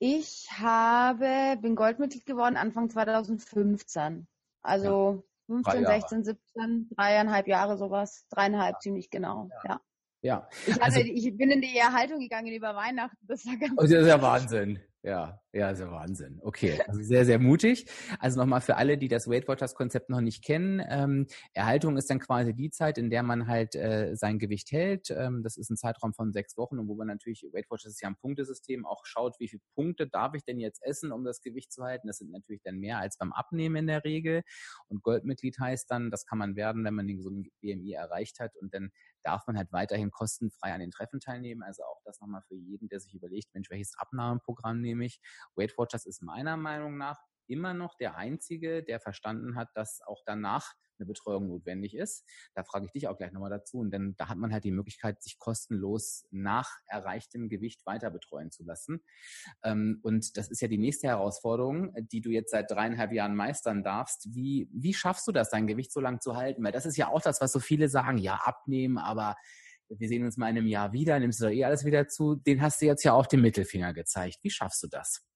Ich habe, bin Goldmitglied geworden Anfang 2015. Also ja. 15, 16, 17, dreieinhalb Jahre sowas, dreieinhalb ja. ziemlich genau, ja. ja. Ich, hatte, also, ich bin in die Erhaltung gegangen über Weihnachten. Das war ganz oh, das ist ja Wahnsinn. Ja, ja, ist ja Wahnsinn. Okay, also sehr, sehr mutig. Also nochmal für alle, die das Weight Watchers Konzept noch nicht kennen. Ähm, Erhaltung ist dann quasi die Zeit, in der man halt äh, sein Gewicht hält. Ähm, das ist ein Zeitraum von sechs Wochen und wo man natürlich, Weight Watchers ist ja ein Punktesystem, auch schaut, wie viele Punkte darf ich denn jetzt essen, um das Gewicht zu halten. Das sind natürlich dann mehr als beim Abnehmen in der Regel. Und Goldmitglied heißt dann, das kann man werden, wenn man den gesunden BMI erreicht hat und dann darf man halt weiterhin kostenfrei an den Treffen teilnehmen. Also auch das nochmal für jeden, der sich überlegt, Mensch, welches Abnahmeprogramm nehme ich? Weight Watchers ist meiner Meinung nach immer noch der Einzige, der verstanden hat, dass auch danach eine Betreuung notwendig ist. Da frage ich dich auch gleich nochmal dazu. Und dann da hat man halt die Möglichkeit, sich kostenlos nach erreichtem Gewicht weiter betreuen zu lassen. Ähm, und das ist ja die nächste Herausforderung, die du jetzt seit dreieinhalb Jahren meistern darfst. Wie, wie schaffst du das, dein Gewicht so lang zu halten? Weil das ist ja auch das, was so viele sagen, ja, abnehmen, aber wir sehen uns mal in einem Jahr wieder, nimmst du doch eh alles wieder zu. Den hast du jetzt ja auch den Mittelfinger gezeigt. Wie schaffst du das?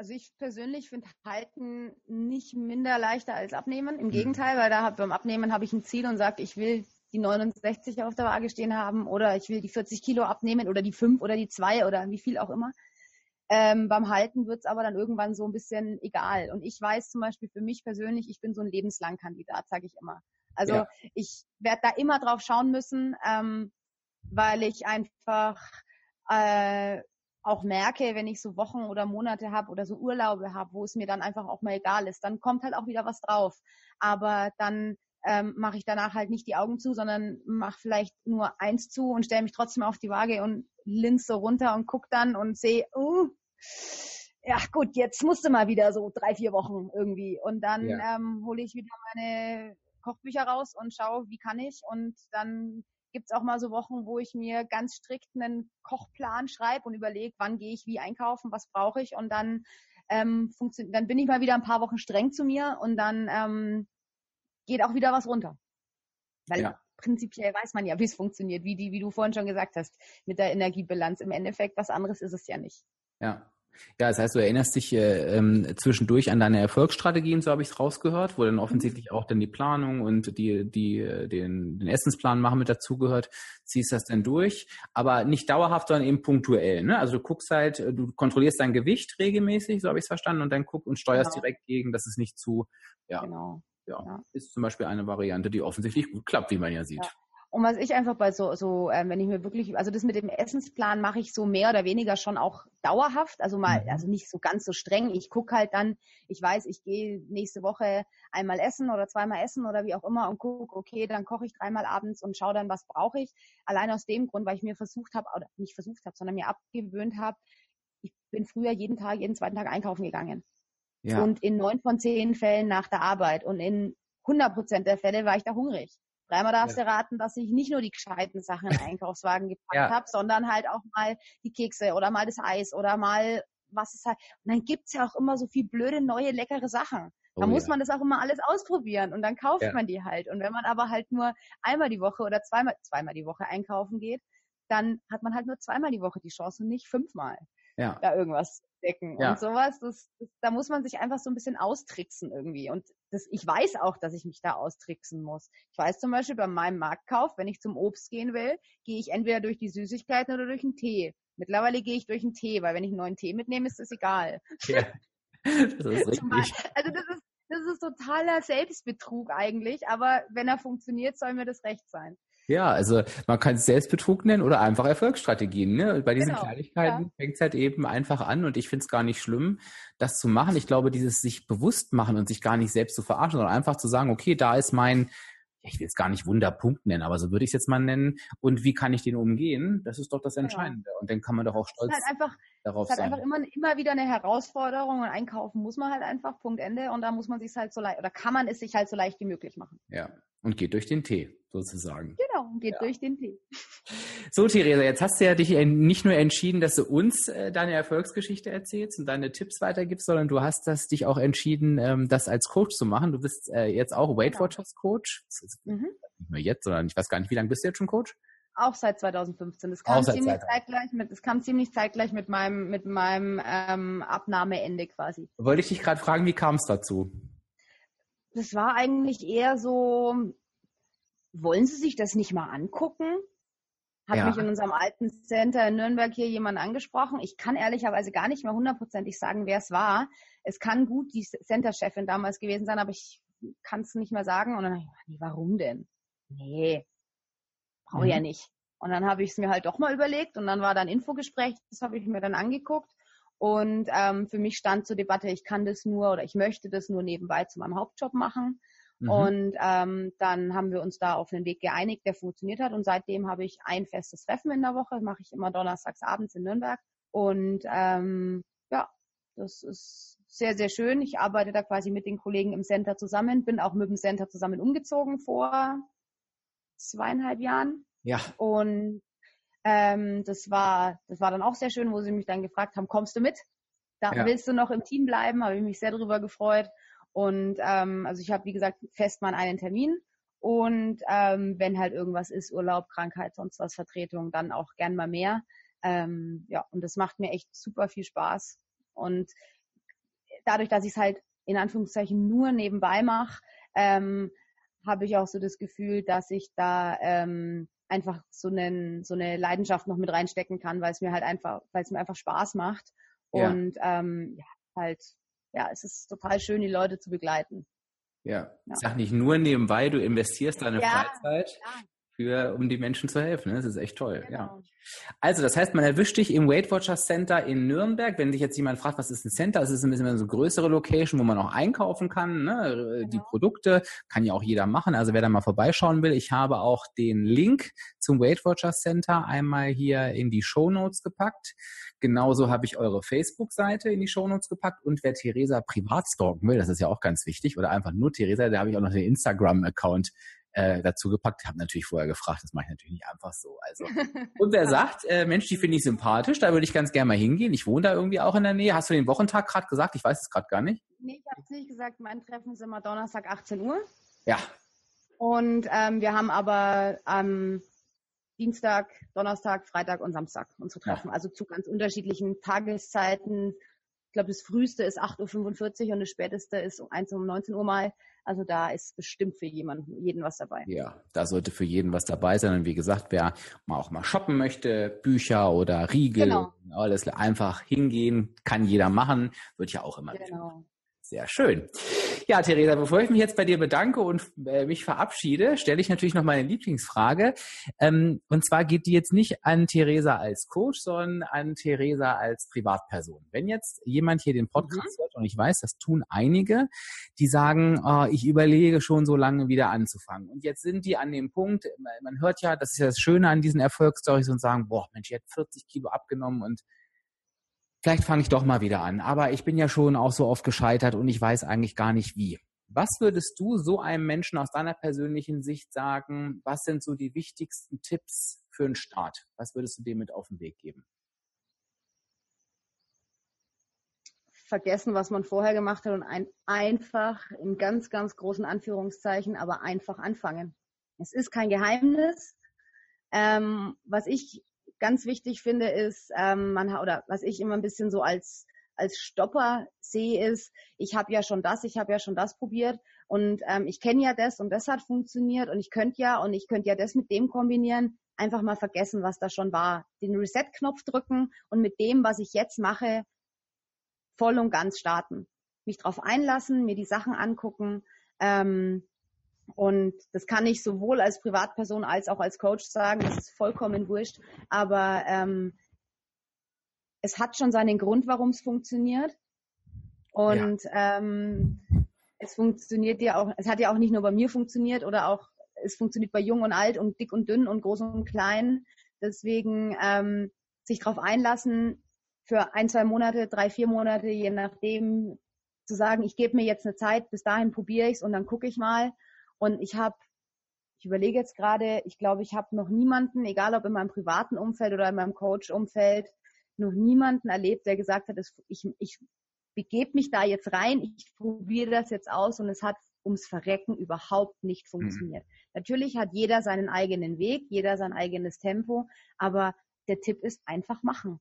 Also ich persönlich finde Halten nicht minder leichter als Abnehmen. Im mhm. Gegenteil, weil da hab, beim Abnehmen habe ich ein Ziel und sage, ich will die 69 auf der Waage stehen haben oder ich will die 40 Kilo abnehmen oder die 5 oder die 2 oder wie viel auch immer. Ähm, beim Halten wird es aber dann irgendwann so ein bisschen egal. Und ich weiß zum Beispiel für mich persönlich, ich bin so ein Lebenslang-Kandidat, sage ich immer. Also ja. ich werde da immer drauf schauen müssen, ähm, weil ich einfach äh, auch merke, wenn ich so Wochen oder Monate habe oder so Urlaube habe, wo es mir dann einfach auch mal egal ist, dann kommt halt auch wieder was drauf. Aber dann ähm, mache ich danach halt nicht die Augen zu, sondern mache vielleicht nur eins zu und stelle mich trotzdem auf die Waage und linse so runter und guck dann und sehe, uh, ja gut, jetzt musste mal wieder so drei, vier Wochen irgendwie. Und dann ja. ähm, hole ich wieder meine Kochbücher raus und schaue, wie kann ich. Und dann gibt es auch mal so Wochen, wo ich mir ganz strikt einen Kochplan schreibe und überlege, wann gehe ich wie einkaufen, was brauche ich und dann ähm, funktioniert, dann bin ich mal wieder ein paar Wochen streng zu mir und dann ähm, geht auch wieder was runter. Weil ja. prinzipiell weiß man ja, wie es funktioniert, wie die, wie du vorhin schon gesagt hast, mit der Energiebilanz. Im Endeffekt was anderes ist es ja nicht. Ja, ja, das heißt, du erinnerst dich äh, ähm, zwischendurch an deine Erfolgsstrategien, so habe ich es rausgehört, wo dann mhm. offensichtlich auch dann die Planung und die, die, äh, den, den Essensplan machen mit dazugehört, ziehst das dann durch, aber nicht dauerhaft, sondern eben punktuell. Ne? Also du guckst halt, äh, du kontrollierst dein Gewicht regelmäßig, so habe ich es verstanden, und dann guckst und steuerst genau. direkt gegen, dass es nicht zu, ja, genau. ja, ja, ist zum Beispiel eine Variante, die offensichtlich gut klappt, wie man ja sieht. Ja. Und was ich einfach bei so, so ähm, wenn ich mir wirklich, also das mit dem Essensplan mache ich so mehr oder weniger schon auch dauerhaft, also mal, mhm. also nicht so ganz so streng. Ich gucke halt dann, ich weiß, ich gehe nächste Woche einmal essen oder zweimal essen oder wie auch immer und gucke, okay, dann koche ich dreimal abends und schaue dann, was brauche ich. Allein aus dem Grund, weil ich mir versucht habe, oder nicht versucht habe, sondern mir abgewöhnt habe, ich bin früher jeden Tag, jeden zweiten Tag einkaufen gegangen. Ja. Und in neun von zehn Fällen nach der Arbeit und in 100 Prozent der Fälle war ich da hungrig. Dreimal darfst ja. du raten, dass ich nicht nur die gescheiten Sachen in den Einkaufswagen gepackt ja. habe, sondern halt auch mal die Kekse oder mal das Eis oder mal was es halt. Und dann gibt's ja auch immer so viel blöde, neue, leckere Sachen. Da oh, muss ja. man das auch immer alles ausprobieren und dann kauft ja. man die halt. Und wenn man aber halt nur einmal die Woche oder zweimal, zweimal die Woche einkaufen geht, dann hat man halt nur zweimal die Woche die Chance und nicht fünfmal ja. da irgendwas decken ja. und sowas. Das, das, da muss man sich einfach so ein bisschen austricksen irgendwie. Und das, ich weiß auch, dass ich mich da austricksen muss. Ich weiß zum Beispiel bei meinem Marktkauf, wenn ich zum Obst gehen will, gehe ich entweder durch die Süßigkeiten oder durch einen Tee. Mittlerweile gehe ich durch einen Tee, weil wenn ich einen neuen Tee mitnehme, ist das egal. Ja. Das ist richtig. Also das ist, das ist totaler Selbstbetrug eigentlich, aber wenn er funktioniert, soll mir das recht sein. Ja, also man kann es Selbstbetrug nennen oder einfach Erfolgsstrategien. Ne? Bei diesen genau, Kleinigkeiten ja. fängt es halt eben einfach an und ich finde es gar nicht schlimm, das zu machen. Ich glaube, dieses sich bewusst machen und sich gar nicht selbst zu verarschen, sondern einfach zu sagen, okay, da ist mein ich will jetzt gar nicht Wunderpunkt nennen, aber so würde ich es jetzt mal nennen. Und wie kann ich den umgehen? Das ist doch das Entscheidende. Ja. Und dann kann man doch auch stolz halt einfach, darauf sein. Es ist halt einfach immer, immer wieder eine Herausforderung und einkaufen muss man halt einfach, Punkt Ende. Und da muss man sich halt so leicht, oder kann man es sich halt so leicht wie möglich machen. Ja. Und geht durch den Tee, sozusagen. Genau, geht ja. durch den Tee. So, Theresa, jetzt hast du ja dich nicht nur entschieden, dass du uns äh, deine Erfolgsgeschichte erzählst und deine Tipps weitergibst, sondern du hast das dich auch entschieden, ähm, das als Coach zu machen. Du bist äh, jetzt auch Weight genau. Watchers Coach. Mhm. Nicht nur jetzt, sondern ich weiß gar nicht, wie lange bist du jetzt schon Coach? Auch seit 2015. Das kam ziemlich zeitgleich mit, das kam ziemlich zeitgleich mit meinem, mit meinem ähm, Abnahmeende quasi. Wollte ich dich gerade fragen, wie kam es dazu? das war eigentlich eher so, wollen Sie sich das nicht mal angucken? Hat ja. mich in unserem alten Center in Nürnberg hier jemand angesprochen. Ich kann ehrlicherweise gar nicht mehr hundertprozentig sagen, wer es war. Es kann gut die Center-Chefin damals gewesen sein, aber ich kann es nicht mehr sagen. Und dann ich, nee, warum denn? Nee, brauche mhm. ja nicht. Und dann habe ich es mir halt doch mal überlegt und dann war da ein Infogespräch, das habe ich mir dann angeguckt und ähm, für mich stand zur Debatte, ich kann das nur oder ich möchte das nur nebenbei zu meinem Hauptjob machen. Mhm. Und ähm, dann haben wir uns da auf einen Weg geeinigt, der funktioniert hat. Und seitdem habe ich ein festes Treffen in der Woche, mache ich immer donnerstags abends in Nürnberg. Und ähm, ja, das ist sehr, sehr schön. Ich arbeite da quasi mit den Kollegen im Center zusammen, bin auch mit dem Center zusammen umgezogen vor zweieinhalb Jahren. Ja. Und ähm, das war, das war dann auch sehr schön, wo sie mich dann gefragt haben, kommst du mit? Da ja. willst du noch im Team bleiben? Habe ich mich sehr darüber gefreut. Und ähm, also ich habe, wie gesagt, fest mal einen Termin. Und ähm, wenn halt irgendwas ist, Urlaub, Krankheit, sonst was, Vertretung, dann auch gern mal mehr. Ähm, ja, und das macht mir echt super viel Spaß. Und dadurch, dass ich es halt in Anführungszeichen nur nebenbei mache, ähm, habe ich auch so das Gefühl, dass ich da ähm, einfach so, einen, so eine Leidenschaft noch mit reinstecken kann, weil es mir halt einfach, weil es mir einfach Spaß macht. Ja. Und ähm, ja, halt, ja, es ist total schön, die Leute zu begleiten. Ja, ja. sag nicht nur nebenbei, du investierst deine ja, Freizeit. Für, um die Menschen zu helfen. Ne? Das ist echt toll. Genau. Ja. Also, das heißt, man erwischt dich im Weight Watchers Center in Nürnberg. Wenn sich jetzt jemand fragt, was ist ein Center? Es ist ein bisschen so eine größere Location, wo man auch einkaufen kann. Ne? Genau. Die Produkte kann ja auch jeder machen. Also, wer da mal vorbeischauen will, ich habe auch den Link zum Weight Watchers Center einmal hier in die Show Notes gepackt. Genauso habe ich eure Facebook-Seite in die Show Notes gepackt. Und wer Theresa privat stalken will, das ist ja auch ganz wichtig, oder einfach nur Theresa, da habe ich auch noch den Instagram-Account äh, dazu gepackt. Habe natürlich vorher gefragt, das mache ich natürlich nicht einfach so. Also und wer sagt, äh, Mensch, die finde ich sympathisch, da würde ich ganz gerne mal hingehen. Ich wohne da irgendwie auch in der Nähe. Hast du den Wochentag gerade gesagt? Ich weiß es gerade gar nicht. Nee, ich habe es nicht gesagt. Mein Treffen ist immer Donnerstag 18 Uhr. Ja. Und ähm, wir haben aber am ähm, Dienstag, Donnerstag, Freitag und Samstag unsere Treffen. Ja. Also zu ganz unterschiedlichen Tageszeiten. Ich glaube, das früheste ist 8.45 Uhr und das späteste ist 1 um 19 Uhr mal. Also da ist bestimmt für jemanden, jeden was dabei. Ja, da sollte für jeden was dabei sein. Und wie gesagt, wer mal auch mal shoppen möchte, Bücher oder Riegel, genau. alles einfach hingehen, kann jeder machen, wird ja auch immer. Genau. Sehr schön. Ja, Theresa, bevor ich mich jetzt bei dir bedanke und äh, mich verabschiede, stelle ich natürlich noch meine Lieblingsfrage. Ähm, und zwar geht die jetzt nicht an Theresa als Coach, sondern an Theresa als Privatperson. Wenn jetzt jemand hier den Podcast mhm. hört, und ich weiß, das tun einige, die sagen, oh, ich überlege schon so lange wieder anzufangen. Und jetzt sind die an dem Punkt, man hört ja, das ist ja das Schöne an diesen Erfolgsstories und sagen, boah, Mensch, ich hätte 40 Kilo abgenommen und vielleicht fange ich doch mal wieder an. Aber ich bin ja schon auch so oft gescheitert und ich weiß eigentlich gar nicht wie. Was würdest du so einem Menschen aus deiner persönlichen Sicht sagen? Was sind so die wichtigsten Tipps für einen Start? Was würdest du dem mit auf den Weg geben? Vergessen, was man vorher gemacht hat und ein, einfach in ganz, ganz großen Anführungszeichen, aber einfach anfangen. Es ist kein Geheimnis. Ähm, was ich ganz wichtig finde, ist, ähm, man oder was ich immer ein bisschen so als als Stopper sehe, ist, ich habe ja schon das, ich habe ja schon das probiert und ähm, ich kenne ja das und das hat funktioniert und ich könnte ja und ich könnte ja das mit dem kombinieren. Einfach mal vergessen, was da schon war. Den Reset-Knopf drücken und mit dem, was ich jetzt mache, voll und ganz starten. Mich drauf einlassen, mir die Sachen angucken. Ähm, und das kann ich sowohl als Privatperson als auch als Coach sagen. Das ist vollkommen wurscht. Aber ähm, es hat schon seinen Grund, warum es funktioniert. Und ja. ähm, es funktioniert ja auch, es hat ja auch nicht nur bei mir funktioniert oder auch es funktioniert bei jung und alt und dick und dünn und groß und klein. Deswegen ähm, sich darauf einlassen, für ein, zwei Monate, drei, vier Monate, je nachdem, zu sagen, ich gebe mir jetzt eine Zeit, bis dahin probiere ich es und dann gucke ich mal. Und ich habe, ich überlege jetzt gerade, ich glaube, ich habe noch niemanden, egal ob in meinem privaten Umfeld oder in meinem Coach-Umfeld, noch niemanden erlebt, der gesagt hat, ich, ich begebe mich da jetzt rein, ich probiere das jetzt aus und es hat ums Verrecken überhaupt nicht mhm. funktioniert. Mhm. Natürlich hat jeder seinen eigenen Weg, jeder sein eigenes Tempo, aber der Tipp ist einfach machen.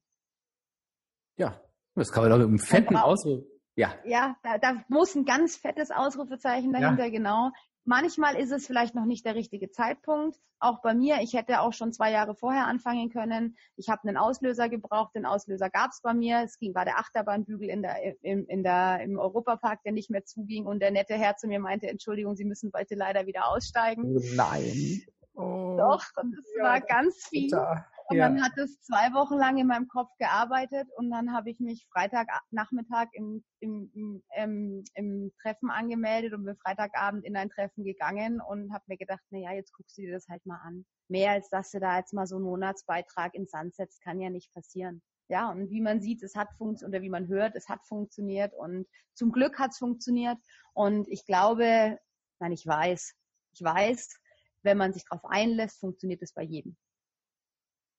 Ja, das kann man doch mit einem fetten Ausruf. Ja. Ja, da, da muss ein ganz fettes Ausrufezeichen dahinter, ja. genau. Manchmal ist es vielleicht noch nicht der richtige Zeitpunkt. Auch bei mir, ich hätte auch schon zwei Jahre vorher anfangen können. Ich habe einen Auslöser gebraucht. Den Auslöser gab es bei mir. Es ging, war der Achterbahnbügel in der, im, in der, im Europapark, der nicht mehr zuging und der nette Herr zu mir meinte, Entschuldigung, Sie müssen heute leider wieder aussteigen. Oh nein. Oh, Doch, und es ja, war ganz viel. Bitter. Und ja. dann hat es zwei Wochen lang in meinem Kopf gearbeitet und dann habe ich mich Freitagnachmittag im, im, im, im, im Treffen angemeldet und bin Freitagabend in ein Treffen gegangen und habe mir gedacht, na ja, jetzt guckst du dir das halt mal an. Mehr als dass du da jetzt mal so einen Monatsbeitrag ins Sand setzt, kann ja nicht passieren. Ja, und wie man sieht, es hat funktioniert, oder wie man hört, es hat funktioniert und zum Glück hat es funktioniert. Und ich glaube, nein, ich weiß, ich weiß, wenn man sich darauf einlässt, funktioniert es bei jedem.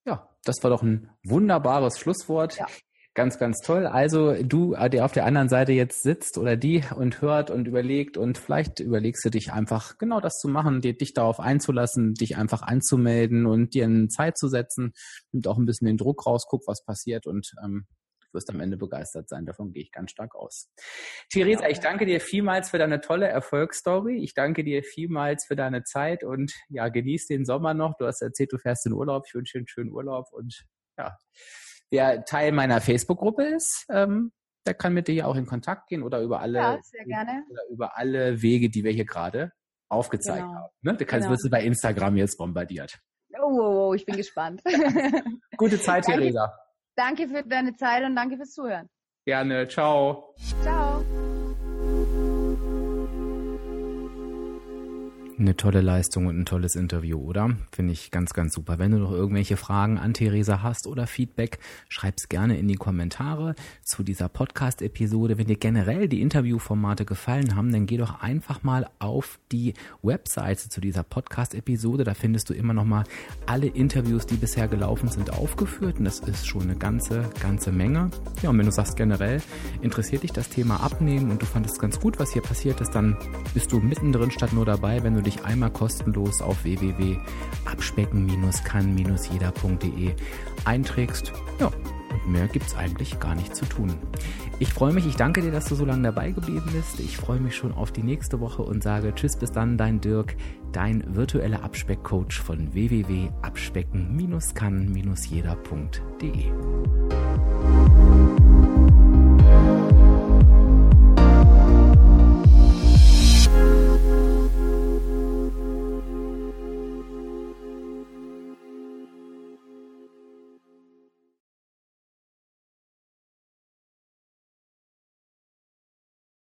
Ja, das war doch ein wunderbares Schlusswort. Ja. Ganz, ganz toll. Also du, der auf der anderen Seite jetzt sitzt oder die und hört und überlegt und vielleicht überlegst du dich einfach genau das zu machen, dir, dich darauf einzulassen, dich einfach anzumelden und dir eine Zeit zu setzen, nimmt auch ein bisschen den Druck raus, guck, was passiert und ähm, wirst am Ende begeistert sein. Davon gehe ich ganz stark aus. Theresa, ich danke dir vielmals für deine tolle Erfolgsstory. Ich danke dir vielmals für deine Zeit und ja, genieß den Sommer noch. Du hast erzählt, du fährst in Urlaub. Ich wünsche dir einen schönen Urlaub und ja, wer Teil meiner Facebook-Gruppe ist, ähm, der kann mit dir ja auch in Kontakt gehen oder über alle, ja, sehr gerne. Oder über alle Wege, die wir hier gerade aufgezeigt genau. haben. Ne? Du kannst, genau. wirst du bei Instagram jetzt bombardiert. Oh, oh, oh ich bin gespannt. Gute Zeit, Theresa. Danke für deine Zeit und danke fürs Zuhören. Gerne. Ciao. Ciao. Eine tolle Leistung und ein tolles Interview, oder? Finde ich ganz, ganz super. Wenn du noch irgendwelche Fragen an Theresa hast oder Feedback, schreib's gerne in die Kommentare zu dieser Podcast-Episode. Wenn dir generell die Interviewformate gefallen haben, dann geh doch einfach mal auf die Webseite zu dieser Podcast-Episode. Da findest du immer noch mal alle Interviews, die bisher gelaufen sind, aufgeführt. Und das ist schon eine ganze, ganze Menge. Ja, und wenn du sagst generell, interessiert dich das Thema Abnehmen und du fandest ganz gut, was hier passiert ist, dann bist du mittendrin statt nur dabei, wenn du dich dich einmal kostenlos auf www.abspecken-kann-jeder.de einträgst. Ja, und mehr gibt es eigentlich gar nicht zu tun. Ich freue mich, ich danke dir, dass du so lange dabei geblieben bist. Ich freue mich schon auf die nächste Woche und sage Tschüss, bis dann, dein Dirk, dein virtueller Abspeckcoach von www.abspecken-kann-jeder.de.